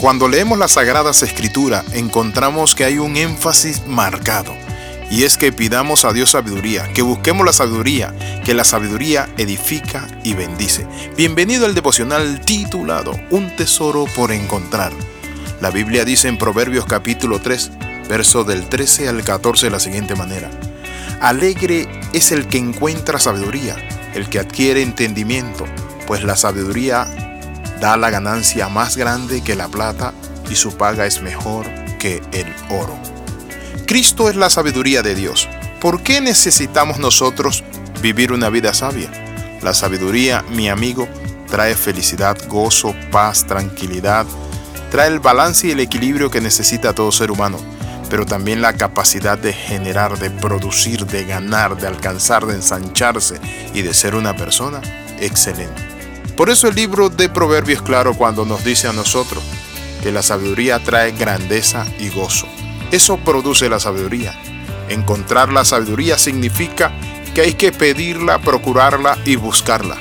Cuando leemos las Sagradas Escrituras encontramos que hay un énfasis marcado y es que pidamos a Dios sabiduría, que busquemos la sabiduría, que la sabiduría edifica y bendice. Bienvenido al devocional titulado Un tesoro por encontrar. La Biblia dice en Proverbios capítulo 3, verso del 13 al 14 de la siguiente manera. Alegre es el que encuentra sabiduría, el que adquiere entendimiento, pues la sabiduría da la ganancia más grande que la plata y su paga es mejor que el oro. Cristo es la sabiduría de Dios. ¿Por qué necesitamos nosotros vivir una vida sabia? La sabiduría, mi amigo, trae felicidad, gozo, paz, tranquilidad, trae el balance y el equilibrio que necesita todo ser humano pero también la capacidad de generar, de producir, de ganar, de alcanzar, de ensancharse y de ser una persona excelente. Por eso el libro de Proverbios es claro cuando nos dice a nosotros que la sabiduría trae grandeza y gozo. Eso produce la sabiduría. Encontrar la sabiduría significa que hay que pedirla, procurarla y buscarla.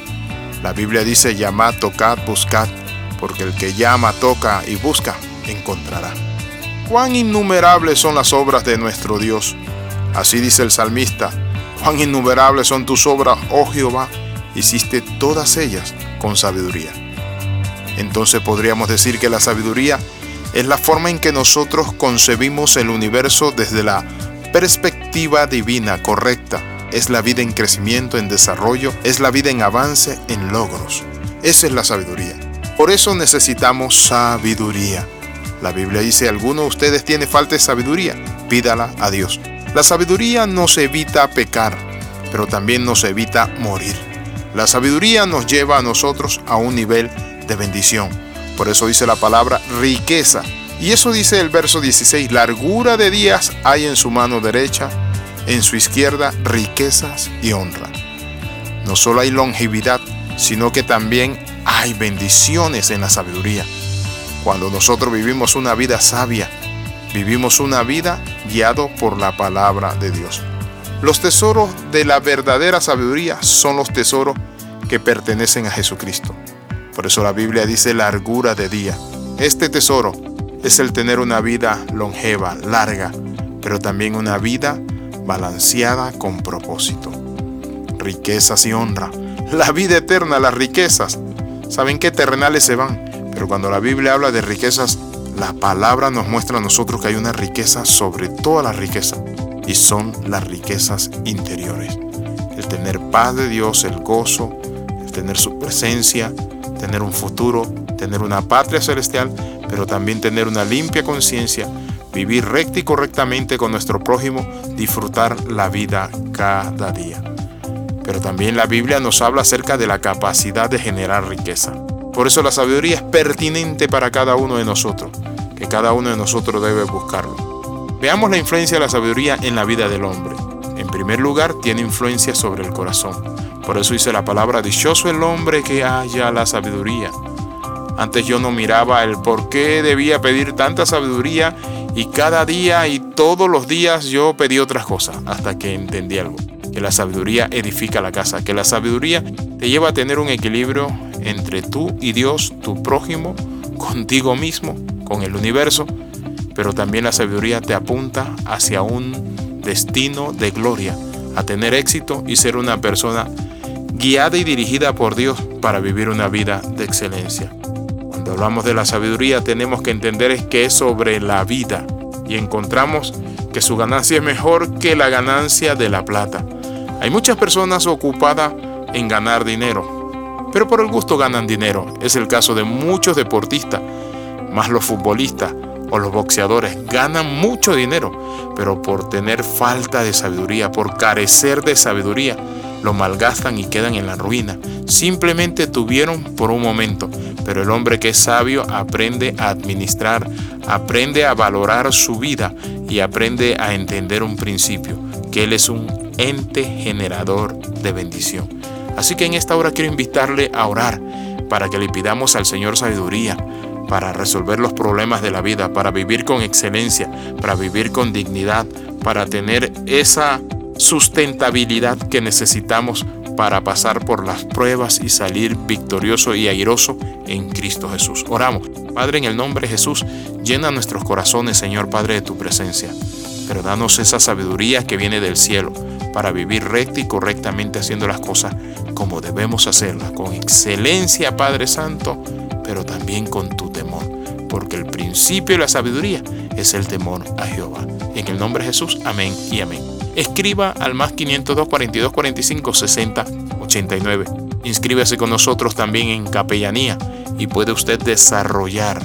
La Biblia dice llamad, tocad, buscad, porque el que llama, toca y busca, encontrará. Cuán innumerables son las obras de nuestro Dios. Así dice el salmista, cuán innumerables son tus obras, oh Jehová, hiciste todas ellas con sabiduría. Entonces podríamos decir que la sabiduría es la forma en que nosotros concebimos el universo desde la perspectiva divina correcta. Es la vida en crecimiento, en desarrollo, es la vida en avance, en logros. Esa es la sabiduría. Por eso necesitamos sabiduría. La Biblia dice, alguno de ustedes tiene falta de sabiduría, pídala a Dios. La sabiduría nos evita pecar, pero también nos evita morir. La sabiduría nos lleva a nosotros a un nivel de bendición. Por eso dice la palabra riqueza. Y eso dice el verso 16, largura de días hay en su mano derecha, en su izquierda riquezas y honra. No solo hay longevidad, sino que también hay bendiciones en la sabiduría. Cuando nosotros vivimos una vida sabia, vivimos una vida guiado por la palabra de Dios. Los tesoros de la verdadera sabiduría son los tesoros que pertenecen a Jesucristo. Por eso la Biblia dice largura de día. Este tesoro es el tener una vida longeva, larga, pero también una vida balanceada con propósito. Riquezas y honra. La vida eterna, las riquezas. ¿Saben qué terrenales se van? Pero cuando la Biblia habla de riquezas, la palabra nos muestra a nosotros que hay una riqueza sobre toda la riqueza y son las riquezas interiores. El tener paz de Dios, el gozo, el tener su presencia, tener un futuro, tener una patria celestial, pero también tener una limpia conciencia, vivir recta y correctamente con nuestro prójimo, disfrutar la vida cada día. Pero también la Biblia nos habla acerca de la capacidad de generar riqueza. Por eso la sabiduría es pertinente para cada uno de nosotros, que cada uno de nosotros debe buscarlo. Veamos la influencia de la sabiduría en la vida del hombre. En primer lugar, tiene influencia sobre el corazón. Por eso dice la palabra, dichoso el hombre que haya la sabiduría. Antes yo no miraba el por qué debía pedir tanta sabiduría y cada día y todos los días yo pedí otras cosas hasta que entendí algo. Que la sabiduría edifica la casa, que la sabiduría te lleva a tener un equilibrio entre tú y Dios, tu prójimo, contigo mismo, con el universo, pero también la sabiduría te apunta hacia un destino de gloria, a tener éxito y ser una persona guiada y dirigida por Dios para vivir una vida de excelencia. Cuando hablamos de la sabiduría tenemos que entender que es sobre la vida y encontramos que su ganancia es mejor que la ganancia de la plata. Hay muchas personas ocupadas en ganar dinero, pero por el gusto ganan dinero. Es el caso de muchos deportistas, más los futbolistas o los boxeadores, ganan mucho dinero, pero por tener falta de sabiduría, por carecer de sabiduría, lo malgastan y quedan en la ruina. Simplemente tuvieron por un momento, pero el hombre que es sabio aprende a administrar, aprende a valorar su vida y aprende a entender un principio, que Él es un ente generador de bendición. Así que en esta hora quiero invitarle a orar para que le pidamos al Señor sabiduría para resolver los problemas de la vida, para vivir con excelencia, para vivir con dignidad, para tener esa sustentabilidad que necesitamos para pasar por las pruebas y salir victorioso y airoso en Cristo Jesús. Oramos. Padre, en el nombre de Jesús, llena nuestros corazones, Señor Padre, de tu presencia. Pero danos esa sabiduría que viene del cielo para vivir recta y correctamente haciendo las cosas como debemos hacerlas, con excelencia, Padre Santo, pero también con tu temor, porque el principio de la sabiduría es el temor a Jehová. En el nombre de Jesús, amén y amén. Escriba al más 502 42 45 60 89. Inscríbase con nosotros también en capellanía y puede usted desarrollar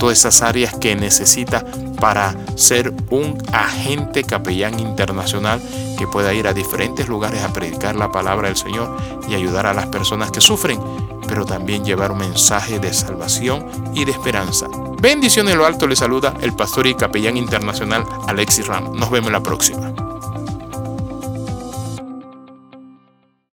todas esas áreas que necesita para ser un agente capellán internacional que pueda ir a diferentes lugares a predicar la palabra del Señor y ayudar a las personas que sufren, pero también llevar un mensaje de salvación y de esperanza. Bendiciones en lo alto le saluda el pastor y capellán internacional Alexis Ram. Nos vemos la próxima.